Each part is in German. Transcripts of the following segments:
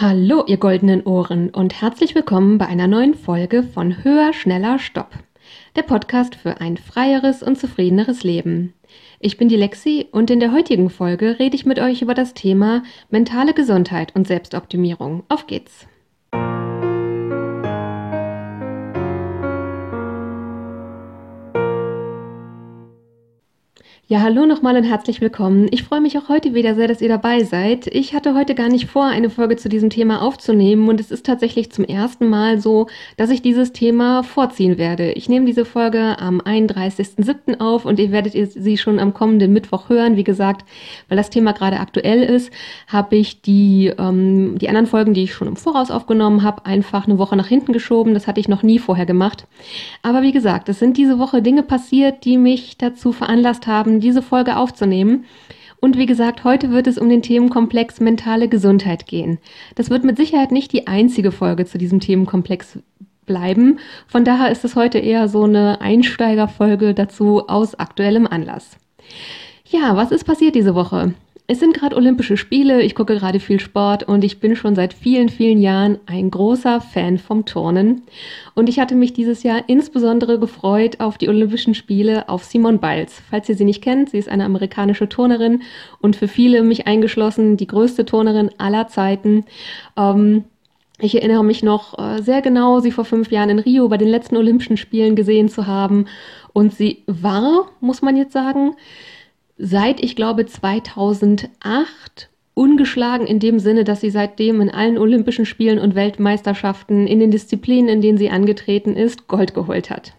Hallo, ihr goldenen Ohren und herzlich willkommen bei einer neuen Folge von Höher, Schneller, Stopp. Der Podcast für ein freieres und zufriedeneres Leben. Ich bin die Lexi und in der heutigen Folge rede ich mit euch über das Thema mentale Gesundheit und Selbstoptimierung. Auf geht's! Ja, hallo nochmal und herzlich willkommen. Ich freue mich auch heute wieder sehr, dass ihr dabei seid. Ich hatte heute gar nicht vor, eine Folge zu diesem Thema aufzunehmen und es ist tatsächlich zum ersten Mal so, dass ich dieses Thema vorziehen werde. Ich nehme diese Folge am 31.07. auf und ihr werdet sie schon am kommenden Mittwoch hören. Wie gesagt, weil das Thema gerade aktuell ist, habe ich die, ähm, die anderen Folgen, die ich schon im Voraus aufgenommen habe, einfach eine Woche nach hinten geschoben. Das hatte ich noch nie vorher gemacht. Aber wie gesagt, es sind diese Woche Dinge passiert, die mich dazu veranlasst haben, diese Folge aufzunehmen. Und wie gesagt, heute wird es um den Themenkomplex mentale Gesundheit gehen. Das wird mit Sicherheit nicht die einzige Folge zu diesem Themenkomplex bleiben. Von daher ist es heute eher so eine Einsteigerfolge dazu aus aktuellem Anlass. Ja, was ist passiert diese Woche? Es sind gerade Olympische Spiele, ich gucke gerade viel Sport und ich bin schon seit vielen, vielen Jahren ein großer Fan vom Turnen. Und ich hatte mich dieses Jahr insbesondere gefreut auf die Olympischen Spiele auf Simone Biles. Falls ihr sie nicht kennt, sie ist eine amerikanische Turnerin und für viele, mich eingeschlossen, die größte Turnerin aller Zeiten. Ähm, ich erinnere mich noch äh, sehr genau, sie vor fünf Jahren in Rio bei den letzten Olympischen Spielen gesehen zu haben. Und sie war, muss man jetzt sagen, seit, ich glaube, 2008 ungeschlagen in dem Sinne, dass sie seitdem in allen Olympischen Spielen und Weltmeisterschaften in den Disziplinen, in denen sie angetreten ist, Gold geholt hat.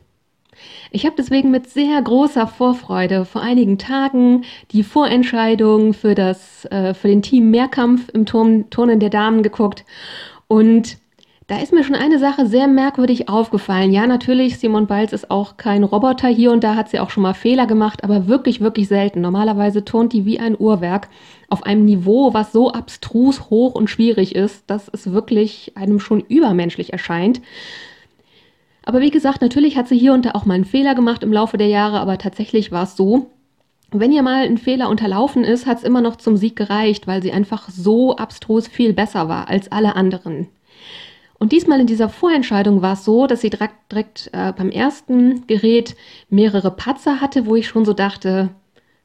Ich habe deswegen mit sehr großer Vorfreude vor einigen Tagen die Vorentscheidung für, das, äh, für den Team Mehrkampf im Turn, Turnen der Damen geguckt und da ist mir schon eine Sache sehr merkwürdig aufgefallen. Ja, natürlich, Simon Balz ist auch kein Roboter. Hier und da hat sie auch schon mal Fehler gemacht, aber wirklich, wirklich selten. Normalerweise turnt die wie ein Uhrwerk auf einem Niveau, was so abstrus hoch und schwierig ist, dass es wirklich einem schon übermenschlich erscheint. Aber wie gesagt, natürlich hat sie hier und da auch mal einen Fehler gemacht im Laufe der Jahre, aber tatsächlich war es so, wenn ihr mal ein Fehler unterlaufen ist, hat es immer noch zum Sieg gereicht, weil sie einfach so abstrus viel besser war als alle anderen. Und diesmal in dieser Vorentscheidung war es so, dass sie direkt, direkt äh, beim ersten Gerät mehrere Patzer hatte, wo ich schon so dachte,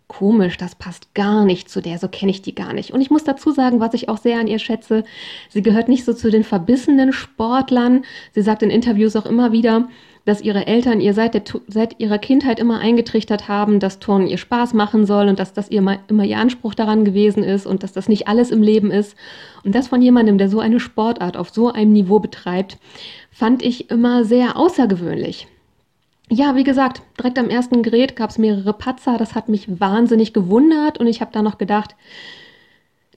komisch, das passt gar nicht zu der, so kenne ich die gar nicht. Und ich muss dazu sagen, was ich auch sehr an ihr schätze, sie gehört nicht so zu den verbissenen Sportlern. Sie sagt in Interviews auch immer wieder, dass ihre Eltern ihr seit, der, seit ihrer Kindheit immer eingetrichtert haben, dass Turnen ihr Spaß machen soll und dass das ihr immer ihr Anspruch daran gewesen ist und dass das nicht alles im Leben ist. Und das von jemandem, der so eine Sportart auf so einem Niveau betreibt, fand ich immer sehr außergewöhnlich. Ja, wie gesagt, direkt am ersten Gerät gab es mehrere Patzer. Das hat mich wahnsinnig gewundert und ich habe da noch gedacht,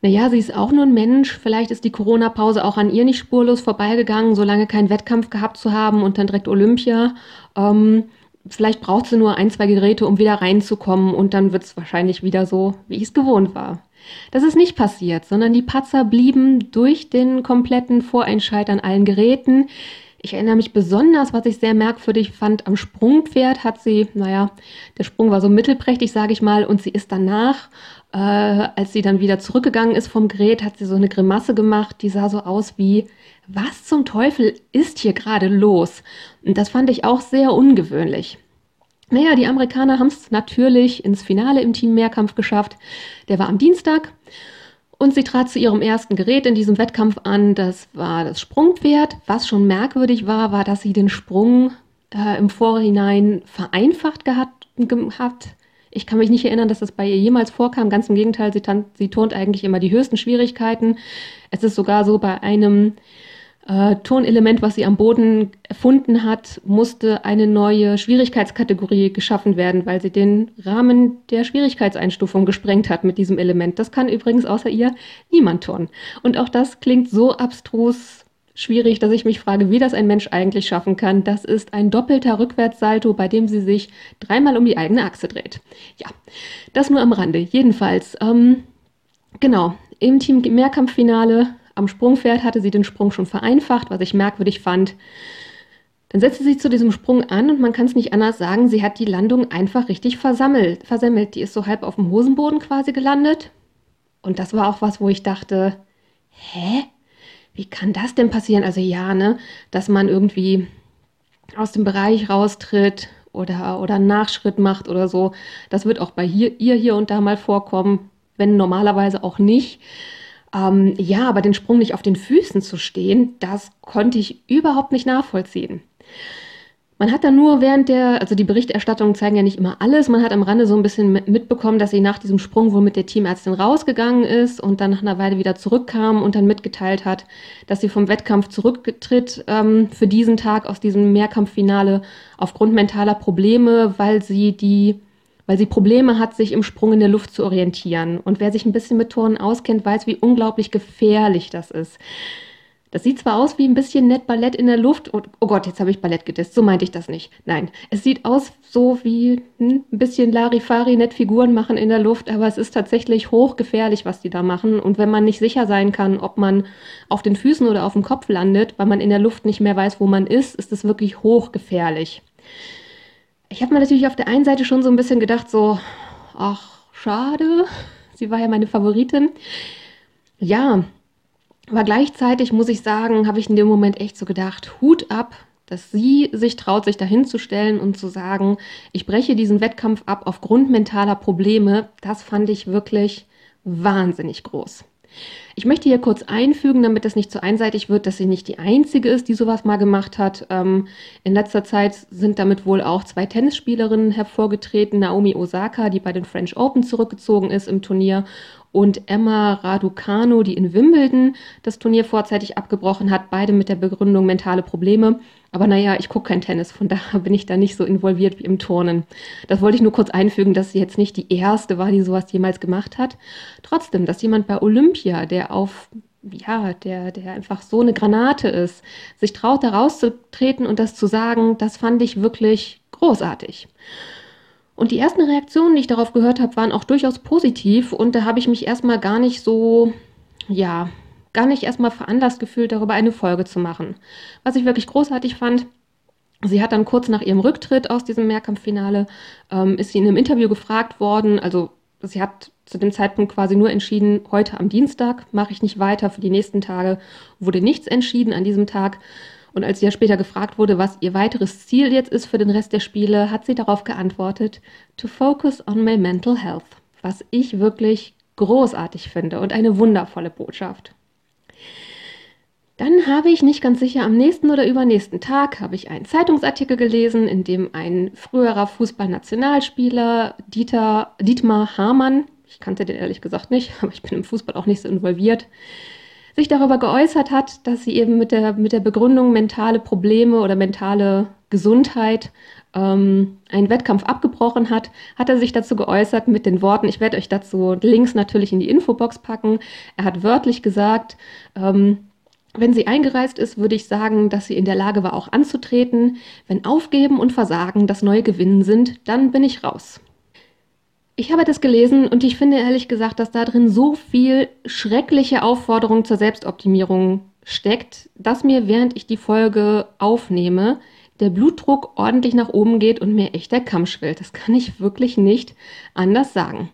naja, sie ist auch nur ein Mensch. Vielleicht ist die Corona-Pause auch an ihr nicht spurlos vorbeigegangen, solange keinen Wettkampf gehabt zu haben und dann direkt Olympia. Ähm, vielleicht braucht sie nur ein, zwei Geräte, um wieder reinzukommen und dann wird es wahrscheinlich wieder so, wie ich es gewohnt war. Das ist nicht passiert, sondern die Patzer blieben durch den kompletten Vorentscheid an allen Geräten. Ich erinnere mich besonders, was ich sehr merkwürdig fand, am Sprungpferd hat sie, naja, der Sprung war so mittelprächtig, sage ich mal, und sie ist danach äh, als sie dann wieder zurückgegangen ist vom Gerät, hat sie so eine Grimasse gemacht, die sah so aus wie, was zum Teufel ist hier gerade los? Und das fand ich auch sehr ungewöhnlich. Naja, die Amerikaner haben es natürlich ins Finale im Team Mehrkampf geschafft. Der war am Dienstag. Und sie trat zu ihrem ersten Gerät in diesem Wettkampf an. Das war das Sprungpferd. Was schon merkwürdig war, war, dass sie den Sprung äh, im Vorhinein vereinfacht gehabt, gehabt ich kann mich nicht erinnern, dass das bei ihr jemals vorkam. Ganz im Gegenteil, sie, sie turnt eigentlich immer die höchsten Schwierigkeiten. Es ist sogar so, bei einem äh, Tonelement, was sie am Boden erfunden hat, musste eine neue Schwierigkeitskategorie geschaffen werden, weil sie den Rahmen der Schwierigkeitseinstufung gesprengt hat mit diesem Element. Das kann übrigens außer ihr niemand tun. Und auch das klingt so abstrus schwierig, dass ich mich frage, wie das ein Mensch eigentlich schaffen kann. Das ist ein doppelter Rückwärtssalto, bei dem sie sich dreimal um die eigene Achse dreht. Ja, das nur am Rande. Jedenfalls, ähm, genau, im Team Mehrkampffinale am Sprungpferd hatte sie den Sprung schon vereinfacht, was ich merkwürdig fand. Dann setzte sie zu diesem Sprung an und man kann es nicht anders sagen, sie hat die Landung einfach richtig versammelt, versemmelt. Die ist so halb auf dem Hosenboden quasi gelandet. Und das war auch was, wo ich dachte, hä? wie kann das denn passieren? Also ja, ne, dass man irgendwie aus dem Bereich raustritt oder, oder einen Nachschritt macht oder so. Das wird auch bei hier, ihr hier und da mal vorkommen, wenn normalerweise auch nicht. Ähm, ja, aber den Sprung nicht auf den Füßen zu stehen, das konnte ich überhaupt nicht nachvollziehen. Man hat dann nur während der, also die Berichterstattungen zeigen ja nicht immer alles, man hat am Rande so ein bisschen mitbekommen, dass sie nach diesem Sprung wohl mit der Teamärztin rausgegangen ist und dann nach einer Weile wieder zurückkam und dann mitgeteilt hat, dass sie vom Wettkampf zurücktritt ähm, für diesen Tag aus diesem Mehrkampffinale aufgrund mentaler Probleme, weil sie die weil sie Probleme hat, sich im Sprung in der Luft zu orientieren. Und wer sich ein bisschen mit Turnen auskennt, weiß, wie unglaublich gefährlich das ist. Das sieht zwar aus wie ein bisschen nett Ballett in der Luft. Und, oh Gott, jetzt habe ich Ballett gedisst. So meinte ich das nicht. Nein, es sieht aus so wie hm, ein bisschen Larifari, nett Figuren machen in der Luft, aber es ist tatsächlich hochgefährlich, was die da machen. Und wenn man nicht sicher sein kann, ob man auf den Füßen oder auf dem Kopf landet, weil man in der Luft nicht mehr weiß, wo man ist, ist es wirklich hochgefährlich. Ich habe mir natürlich auf der einen Seite schon so ein bisschen gedacht, so, ach, schade. Sie war ja meine Favoritin. Ja, aber gleichzeitig muss ich sagen, habe ich in dem Moment echt so gedacht, Hut ab, dass sie sich traut, sich dahin zu stellen und zu sagen, ich breche diesen Wettkampf ab aufgrund mentaler Probleme. Das fand ich wirklich wahnsinnig groß. Ich möchte hier kurz einfügen, damit das nicht zu einseitig wird, dass sie nicht die einzige ist, die sowas mal gemacht hat. Ähm, in letzter Zeit sind damit wohl auch zwei Tennisspielerinnen hervorgetreten. Naomi Osaka, die bei den French Open zurückgezogen ist im Turnier, und Emma Raducano, die in Wimbledon das Turnier vorzeitig abgebrochen hat, beide mit der Begründung mentale Probleme. Aber naja, ich gucke kein Tennis, von daher bin ich da nicht so involviert wie im Turnen. Das wollte ich nur kurz einfügen, dass sie jetzt nicht die erste war, die sowas jemals gemacht hat. Trotzdem, dass jemand bei Olympia, der auf ja, der, der einfach so eine Granate ist, sich traut, da rauszutreten und das zu sagen, das fand ich wirklich großartig. Und die ersten Reaktionen, die ich darauf gehört habe, waren auch durchaus positiv. Und da habe ich mich erstmal gar nicht so, ja, gar nicht erstmal veranlasst gefühlt, darüber eine Folge zu machen. Was ich wirklich großartig fand, sie hat dann kurz nach ihrem Rücktritt aus diesem Mehrkampffinale, ähm, ist sie in einem Interview gefragt worden, also sie hat zu dem Zeitpunkt quasi nur entschieden, heute am Dienstag mache ich nicht weiter, für die nächsten Tage wurde nichts entschieden an diesem Tag. Und als sie ja später gefragt wurde, was ihr weiteres Ziel jetzt ist für den Rest der Spiele, hat sie darauf geantwortet, to focus on my mental health, was ich wirklich großartig finde und eine wundervolle Botschaft. Dann habe ich nicht ganz sicher, am nächsten oder übernächsten Tag habe ich einen Zeitungsartikel gelesen, in dem ein früherer Fußballnationalspieler, Dieter, Dietmar Hamann, ich kannte den ehrlich gesagt nicht, aber ich bin im Fußball auch nicht so involviert, sich darüber geäußert hat, dass sie eben mit der, mit der Begründung mentale Probleme oder mentale Gesundheit ähm, einen Wettkampf abgebrochen hat, hat er sich dazu geäußert mit den Worten, ich werde euch dazu Links natürlich in die Infobox packen. Er hat wörtlich gesagt, ähm, wenn sie eingereist ist, würde ich sagen, dass sie in der Lage war, auch anzutreten. Wenn Aufgeben und Versagen das neue Gewinnen sind, dann bin ich raus. Ich habe das gelesen und ich finde ehrlich gesagt, dass da drin so viel schreckliche Aufforderung zur Selbstoptimierung steckt, dass mir, während ich die Folge aufnehme, der Blutdruck ordentlich nach oben geht und mir echt der Kamm schwillt. Das kann ich wirklich nicht anders sagen.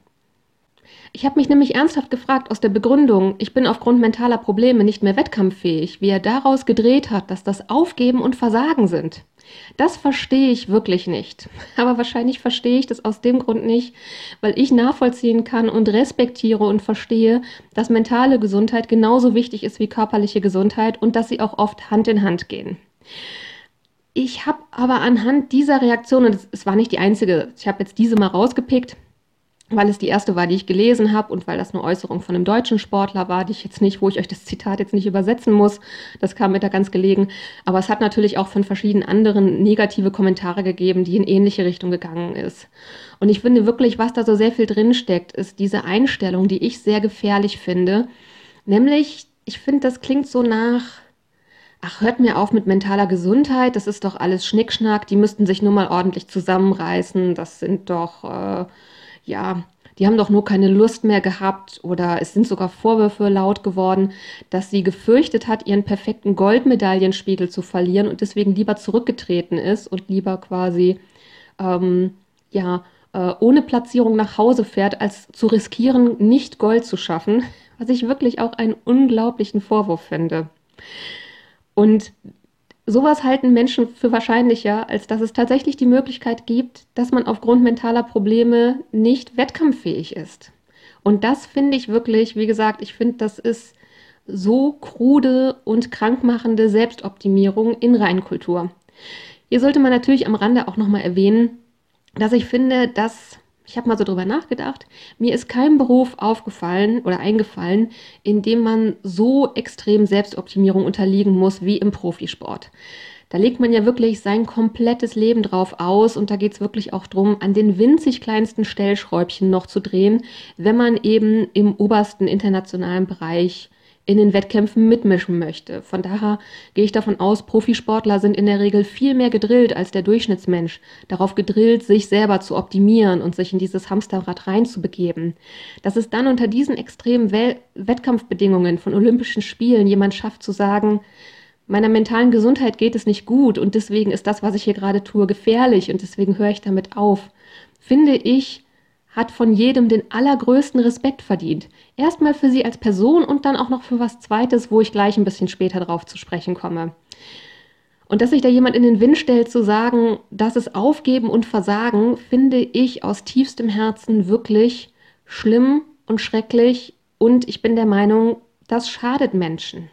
Ich habe mich nämlich ernsthaft gefragt aus der Begründung, ich bin aufgrund mentaler Probleme nicht mehr wettkampffähig, wie er daraus gedreht hat, dass das Aufgeben und Versagen sind. Das verstehe ich wirklich nicht. Aber wahrscheinlich verstehe ich das aus dem Grund nicht, weil ich nachvollziehen kann und respektiere und verstehe, dass mentale Gesundheit genauso wichtig ist wie körperliche Gesundheit und dass sie auch oft Hand in Hand gehen. Ich habe aber anhand dieser Reaktion, und es war nicht die einzige, ich habe jetzt diese mal rausgepickt, weil es die erste war, die ich gelesen habe und weil das eine Äußerung von einem deutschen Sportler war, die ich jetzt nicht, wo ich euch das Zitat jetzt nicht übersetzen muss. Das kam mir da ganz gelegen. Aber es hat natürlich auch von verschiedenen anderen negative Kommentare gegeben, die in ähnliche Richtung gegangen ist. Und ich finde wirklich, was da so sehr viel drinsteckt, ist diese Einstellung, die ich sehr gefährlich finde. Nämlich, ich finde, das klingt so nach, ach, hört mir auf mit mentaler Gesundheit, das ist doch alles Schnickschnack, die müssten sich nur mal ordentlich zusammenreißen, das sind doch, äh, ja, die haben doch nur keine Lust mehr gehabt oder es sind sogar Vorwürfe laut geworden, dass sie gefürchtet hat, ihren perfekten Goldmedaillenspiegel zu verlieren und deswegen lieber zurückgetreten ist und lieber quasi ähm, ja äh, ohne Platzierung nach Hause fährt, als zu riskieren, nicht Gold zu schaffen, was ich wirklich auch einen unglaublichen Vorwurf finde. Und sowas halten Menschen für wahrscheinlicher, als dass es tatsächlich die Möglichkeit gibt, dass man aufgrund mentaler Probleme nicht wettkampffähig ist. Und das finde ich wirklich, wie gesagt, ich finde, das ist so krude und krankmachende Selbstoptimierung in Reinkultur. Hier sollte man natürlich am Rande auch nochmal erwähnen, dass ich finde, dass, ich habe mal so drüber nachgedacht, mir ist kein Beruf aufgefallen oder eingefallen, in dem man so extrem Selbstoptimierung unterliegen muss wie im Profisport. Da legt man ja wirklich sein komplettes Leben drauf aus und da geht es wirklich auch darum, an den winzig kleinsten Stellschräubchen noch zu drehen, wenn man eben im obersten internationalen Bereich in den Wettkämpfen mitmischen möchte. Von daher gehe ich davon aus, Profisportler sind in der Regel viel mehr gedrillt als der Durchschnittsmensch, darauf gedrillt, sich selber zu optimieren und sich in dieses Hamsterrad reinzubegeben. Dass es dann unter diesen extremen Wel Wettkampfbedingungen von Olympischen Spielen jemand schafft zu sagen, meiner mentalen Gesundheit geht es nicht gut und deswegen ist das, was ich hier gerade tue, gefährlich und deswegen höre ich damit auf, finde ich hat von jedem den allergrößten Respekt verdient. Erstmal für sie als Person und dann auch noch für was Zweites, wo ich gleich ein bisschen später drauf zu sprechen komme. Und dass sich da jemand in den Wind stellt zu sagen, das ist Aufgeben und Versagen, finde ich aus tiefstem Herzen wirklich schlimm und schrecklich. Und ich bin der Meinung, das schadet Menschen.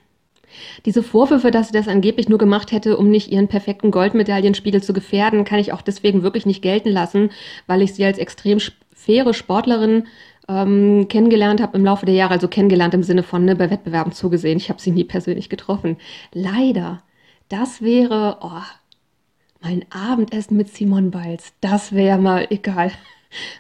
Diese Vorwürfe, dass sie das angeblich nur gemacht hätte, um nicht ihren perfekten Goldmedaillenspiegel zu gefährden, kann ich auch deswegen wirklich nicht gelten lassen, weil ich sie als extrem faire Sportlerin ähm, kennengelernt habe im Laufe der Jahre, also kennengelernt im Sinne von ne, bei Wettbewerben zugesehen. Ich habe sie nie persönlich getroffen. Leider, das wäre oh, mein Abendessen mit Simon Biles. Das wäre mal egal.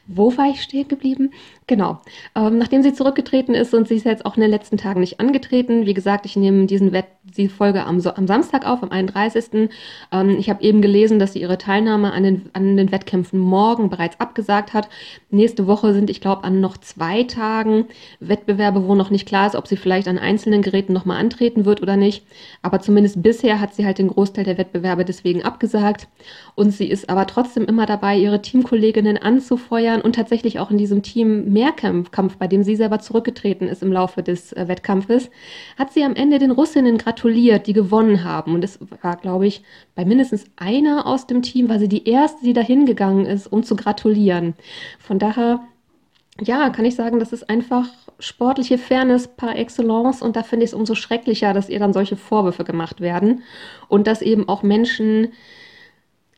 Wo war ich stehen geblieben? Genau. Ähm, nachdem sie zurückgetreten ist und sie ist jetzt auch in den letzten Tagen nicht angetreten. Wie gesagt, ich nehme diesen Wett die Folge am, am Samstag auf, am 31. Ähm, ich habe eben gelesen, dass sie ihre Teilnahme an den, an den Wettkämpfen morgen bereits abgesagt hat. Nächste Woche sind, ich glaube, an noch zwei Tagen Wettbewerbe, wo noch nicht klar ist, ob sie vielleicht an einzelnen Geräten nochmal antreten wird oder nicht. Aber zumindest bisher hat sie halt den Großteil der Wettbewerbe deswegen abgesagt. Und sie ist aber trotzdem immer dabei, ihre Teamkolleginnen anzufeuern und tatsächlich auch in diesem Team mehr Mehrkampf, bei dem sie selber zurückgetreten ist im Laufe des äh, Wettkampfes, hat sie am Ende den Russinnen gratuliert, die gewonnen haben. Und es war, glaube ich, bei mindestens einer aus dem Team, war sie die erste, die dahin gegangen ist, um zu gratulieren. Von daher, ja, kann ich sagen, das ist einfach sportliche Fairness par excellence und da finde ich es umso schrecklicher, dass ihr dann solche Vorwürfe gemacht werden und dass eben auch Menschen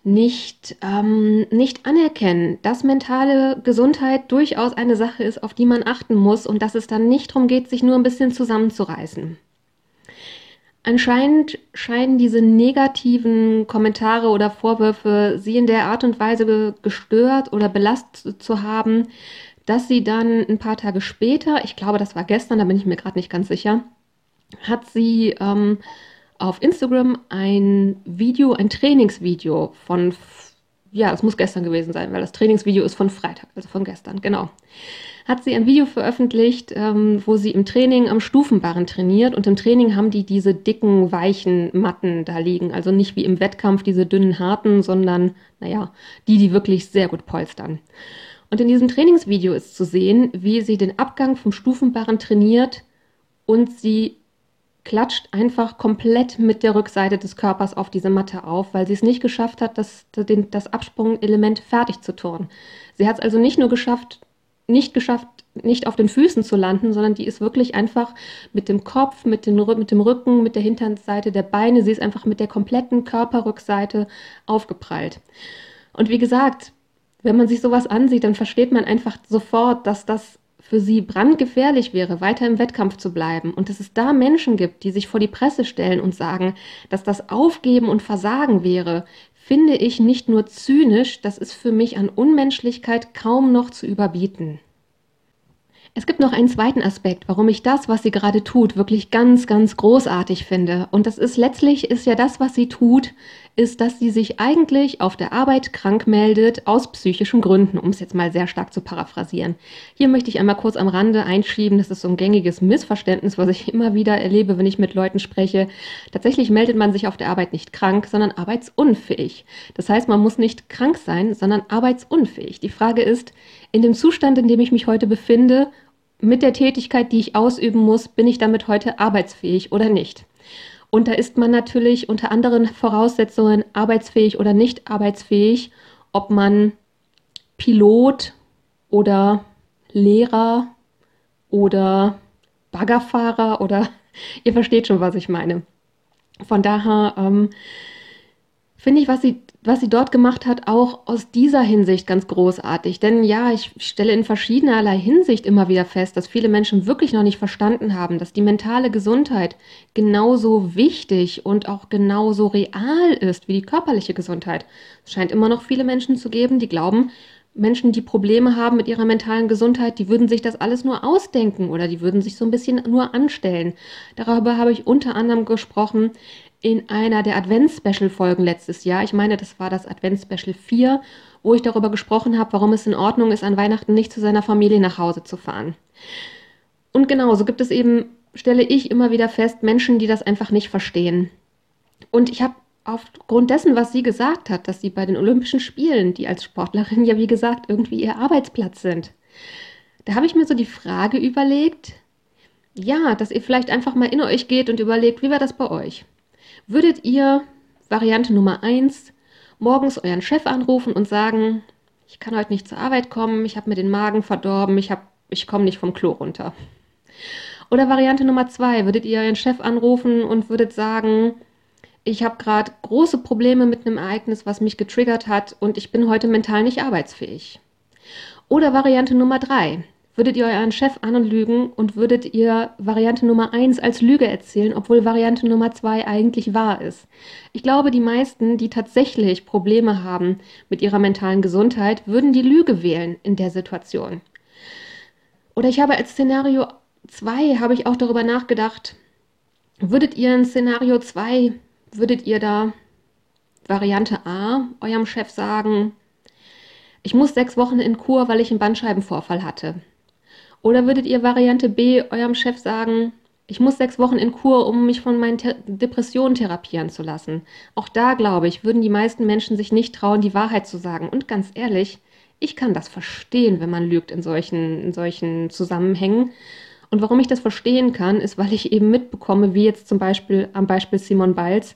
nicht, ähm, nicht anerkennen, dass mentale Gesundheit durchaus eine Sache ist, auf die man achten muss und dass es dann nicht darum geht, sich nur ein bisschen zusammenzureißen. Anscheinend scheinen diese negativen Kommentare oder Vorwürfe sie in der Art und Weise gestört oder belastet zu haben, dass sie dann ein paar Tage später, ich glaube, das war gestern, da bin ich mir gerade nicht ganz sicher, hat sie ähm, auf Instagram ein Video, ein Trainingsvideo von, ja, es muss gestern gewesen sein, weil das Trainingsvideo ist von Freitag, also von gestern, genau. Hat sie ein Video veröffentlicht, ähm, wo sie im Training am Stufenbarren trainiert und im Training haben die diese dicken, weichen Matten da liegen. Also nicht wie im Wettkampf diese dünnen, harten, sondern, naja, die, die wirklich sehr gut polstern. Und in diesem Trainingsvideo ist zu sehen, wie sie den Abgang vom Stufenbarren trainiert und sie klatscht einfach komplett mit der Rückseite des Körpers auf diese Matte auf, weil sie es nicht geschafft hat, das, das Absprungelement fertig zu turnen. Sie hat es also nicht nur geschafft, nicht geschafft, nicht auf den Füßen zu landen, sondern die ist wirklich einfach mit dem Kopf, mit, den, mit dem Rücken, mit der Hinterseite der Beine, sie ist einfach mit der kompletten Körperrückseite aufgeprallt. Und wie gesagt, wenn man sich sowas ansieht, dann versteht man einfach sofort, dass das für sie brandgefährlich wäre, weiter im Wettkampf zu bleiben und dass es da Menschen gibt, die sich vor die Presse stellen und sagen, dass das Aufgeben und Versagen wäre, finde ich nicht nur zynisch, das ist für mich an Unmenschlichkeit kaum noch zu überbieten. Es gibt noch einen zweiten Aspekt, warum ich das, was sie gerade tut, wirklich ganz, ganz großartig finde. Und das ist letztlich, ist ja das, was sie tut, ist, dass sie sich eigentlich auf der Arbeit krank meldet, aus psychischen Gründen, um es jetzt mal sehr stark zu paraphrasieren. Hier möchte ich einmal kurz am Rande einschieben, das ist so ein gängiges Missverständnis, was ich immer wieder erlebe, wenn ich mit Leuten spreche. Tatsächlich meldet man sich auf der Arbeit nicht krank, sondern arbeitsunfähig. Das heißt, man muss nicht krank sein, sondern arbeitsunfähig. Die Frage ist, in dem Zustand, in dem ich mich heute befinde, mit der Tätigkeit, die ich ausüben muss, bin ich damit heute arbeitsfähig oder nicht? Und da ist man natürlich unter anderen Voraussetzungen arbeitsfähig oder nicht arbeitsfähig, ob man Pilot oder Lehrer oder Baggerfahrer oder ihr versteht schon, was ich meine. Von daher ähm, finde ich, was sie, was sie dort gemacht hat, auch aus dieser Hinsicht ganz großartig. Denn ja, ich stelle in verschiedenerlei Hinsicht immer wieder fest, dass viele Menschen wirklich noch nicht verstanden haben, dass die mentale Gesundheit genauso wichtig und auch genauso real ist wie die körperliche Gesundheit. Es scheint immer noch viele Menschen zu geben, die glauben, Menschen, die Probleme haben mit ihrer mentalen Gesundheit, die würden sich das alles nur ausdenken oder die würden sich so ein bisschen nur anstellen. Darüber habe ich unter anderem gesprochen in einer der Advents-Special-Folgen letztes Jahr. Ich meine, das war das Advents-Special 4, wo ich darüber gesprochen habe, warum es in Ordnung ist, an Weihnachten nicht zu seiner Familie nach Hause zu fahren. Und genauso gibt es eben, stelle ich immer wieder fest, Menschen, die das einfach nicht verstehen. Und ich habe aufgrund dessen, was sie gesagt hat, dass sie bei den Olympischen Spielen, die als Sportlerin ja wie gesagt irgendwie ihr Arbeitsplatz sind, da habe ich mir so die Frage überlegt, ja, dass ihr vielleicht einfach mal in euch geht und überlegt, wie war das bei euch? Würdet ihr Variante Nummer 1 morgens euren Chef anrufen und sagen, ich kann heute nicht zur Arbeit kommen, ich habe mir den Magen verdorben, ich, ich komme nicht vom Klo runter. Oder Variante Nummer 2, würdet ihr euren Chef anrufen und würdet sagen, ich habe gerade große Probleme mit einem Ereignis, was mich getriggert hat und ich bin heute mental nicht arbeitsfähig. Oder Variante Nummer drei. Würdet ihr euren Chef anlügen und würdet ihr Variante Nummer eins als Lüge erzählen, obwohl Variante Nummer zwei eigentlich wahr ist? Ich glaube, die meisten, die tatsächlich Probleme haben mit ihrer mentalen Gesundheit, würden die Lüge wählen in der Situation. Oder ich habe als Szenario zwei habe ich auch darüber nachgedacht, würdet ihr in Szenario zwei würdet ihr da Variante A eurem Chef sagen, ich muss sechs Wochen in Kur, weil ich einen Bandscheibenvorfall hatte? Oder würdet ihr Variante B eurem Chef sagen, ich muss sechs Wochen in Kur, um mich von meinen Te Depressionen therapieren zu lassen? Auch da, glaube ich, würden die meisten Menschen sich nicht trauen, die Wahrheit zu sagen. Und ganz ehrlich, ich kann das verstehen, wenn man lügt in solchen, in solchen Zusammenhängen. Und warum ich das verstehen kann, ist, weil ich eben mitbekomme, wie jetzt zum Beispiel am Beispiel Simon Biles,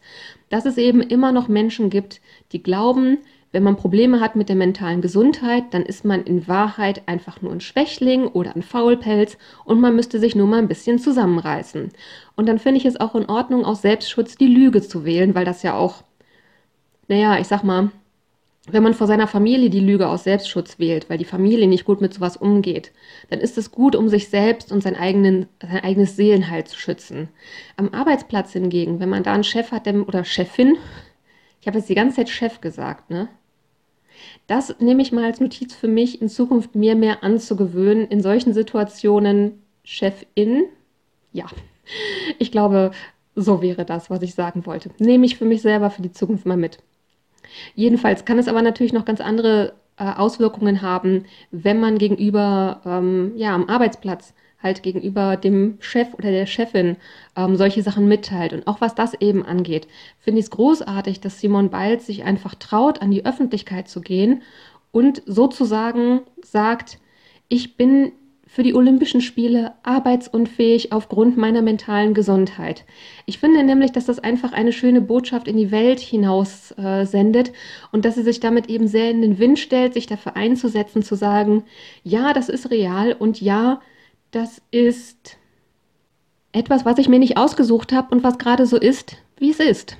dass es eben immer noch Menschen gibt, die glauben, wenn man Probleme hat mit der mentalen Gesundheit, dann ist man in Wahrheit einfach nur ein Schwächling oder ein Faulpelz und man müsste sich nur mal ein bisschen zusammenreißen. Und dann finde ich es auch in Ordnung, aus Selbstschutz die Lüge zu wählen, weil das ja auch, naja, ich sag mal, wenn man vor seiner Familie die Lüge aus Selbstschutz wählt, weil die Familie nicht gut mit sowas umgeht, dann ist es gut, um sich selbst und sein, eigenen, sein eigenes Seelenheil zu schützen. Am Arbeitsplatz hingegen, wenn man da einen Chef hat der, oder Chefin, ich habe jetzt die ganze Zeit Chef gesagt, ne? Das nehme ich mal als Notiz für mich, in Zukunft mir mehr anzugewöhnen, in solchen Situationen Chefin, ja, ich glaube, so wäre das, was ich sagen wollte. Nehme ich für mich selber für die Zukunft mal mit. Jedenfalls kann es aber natürlich noch ganz andere äh, Auswirkungen haben, wenn man gegenüber, ähm, ja, am Arbeitsplatz halt gegenüber dem Chef oder der Chefin ähm, solche Sachen mitteilt. Und auch was das eben angeht, finde ich es großartig, dass Simon Biles sich einfach traut, an die Öffentlichkeit zu gehen und sozusagen sagt, ich bin für die Olympischen Spiele arbeitsunfähig aufgrund meiner mentalen Gesundheit. Ich finde nämlich, dass das einfach eine schöne Botschaft in die Welt hinaus äh, sendet und dass sie sich damit eben sehr in den Wind stellt, sich dafür einzusetzen, zu sagen, ja, das ist real und ja, das ist etwas, was ich mir nicht ausgesucht habe und was gerade so ist, wie es ist.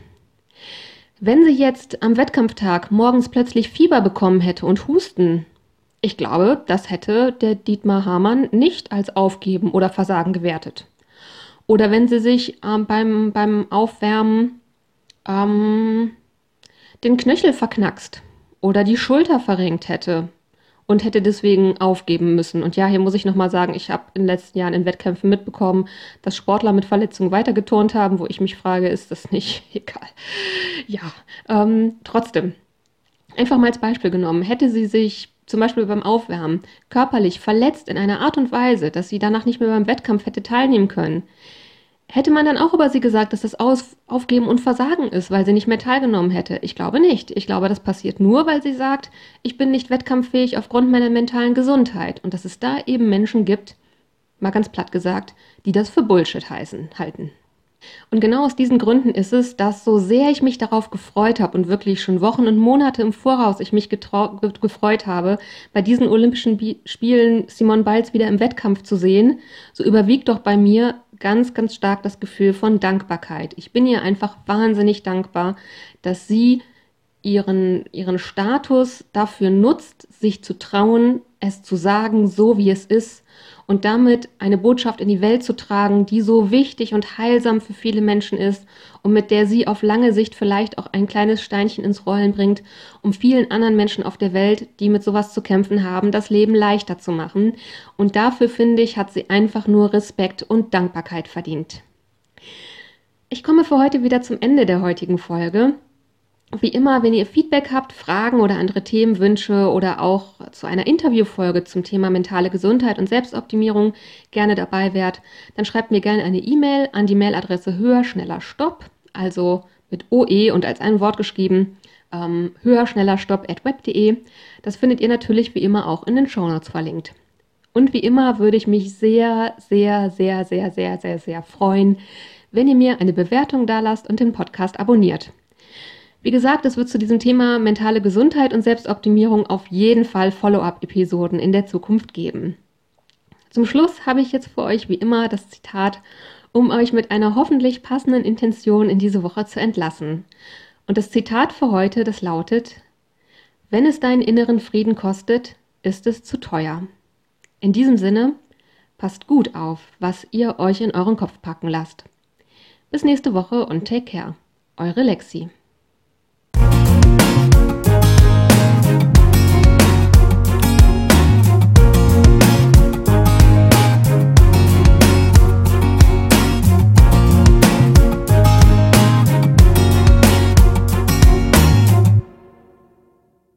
Wenn sie jetzt am Wettkampftag morgens plötzlich Fieber bekommen hätte und Husten, ich glaube, das hätte der Dietmar Hamann nicht als Aufgeben oder Versagen gewertet. Oder wenn sie sich ähm, beim, beim Aufwärmen ähm, den Knöchel verknackst oder die Schulter verrenkt hätte und hätte deswegen aufgeben müssen. Und ja, hier muss ich nochmal sagen, ich habe in den letzten Jahren in Wettkämpfen mitbekommen, dass Sportler mit Verletzungen weitergeturnt haben, wo ich mich frage, ist das nicht egal? Ja, ähm, trotzdem. Einfach mal als Beispiel genommen, hätte sie sich zum Beispiel beim Aufwärmen, körperlich verletzt in einer Art und Weise, dass sie danach nicht mehr beim Wettkampf hätte teilnehmen können, hätte man dann auch über sie gesagt, dass das Aus Aufgeben und Versagen ist, weil sie nicht mehr teilgenommen hätte? Ich glaube nicht. Ich glaube, das passiert nur, weil sie sagt, ich bin nicht wettkampffähig aufgrund meiner mentalen Gesundheit und dass es da eben Menschen gibt, mal ganz platt gesagt, die das für Bullshit heißen, halten. Und genau aus diesen Gründen ist es, dass so sehr ich mich darauf gefreut habe und wirklich schon Wochen und Monate im Voraus ich mich gefreut habe, bei diesen Olympischen Bi Spielen Simone Biles wieder im Wettkampf zu sehen, so überwiegt doch bei mir ganz, ganz stark das Gefühl von Dankbarkeit. Ich bin ihr einfach wahnsinnig dankbar, dass sie ihren, ihren Status dafür nutzt, sich zu trauen, es zu sagen, so wie es ist und damit eine Botschaft in die Welt zu tragen, die so wichtig und heilsam für viele Menschen ist und mit der sie auf lange Sicht vielleicht auch ein kleines Steinchen ins Rollen bringt, um vielen anderen Menschen auf der Welt, die mit sowas zu kämpfen haben, das Leben leichter zu machen. Und dafür finde ich, hat sie einfach nur Respekt und Dankbarkeit verdient. Ich komme für heute wieder zum Ende der heutigen Folge. Wie immer, wenn ihr Feedback habt, Fragen oder andere Themenwünsche oder auch zu einer Interviewfolge zum Thema mentale Gesundheit und Selbstoptimierung gerne dabei wärt, dann schreibt mir gerne eine E-Mail an die Mailadresse höher, schneller, stopp, also mit OE und als ein Wort geschrieben, ähm, höher, schneller, stopp at web.de. Das findet ihr natürlich wie immer auch in den Shownotes verlinkt. Und wie immer würde ich mich sehr, sehr, sehr, sehr, sehr, sehr, sehr freuen, wenn ihr mir eine Bewertung da lasst und den Podcast abonniert. Wie gesagt, es wird zu diesem Thema mentale Gesundheit und Selbstoptimierung auf jeden Fall Follow-up-Episoden in der Zukunft geben. Zum Schluss habe ich jetzt für euch wie immer das Zitat, um euch mit einer hoffentlich passenden Intention in diese Woche zu entlassen. Und das Zitat für heute, das lautet, wenn es deinen inneren Frieden kostet, ist es zu teuer. In diesem Sinne, passt gut auf, was ihr euch in euren Kopf packen lasst. Bis nächste Woche und take care. Eure Lexi.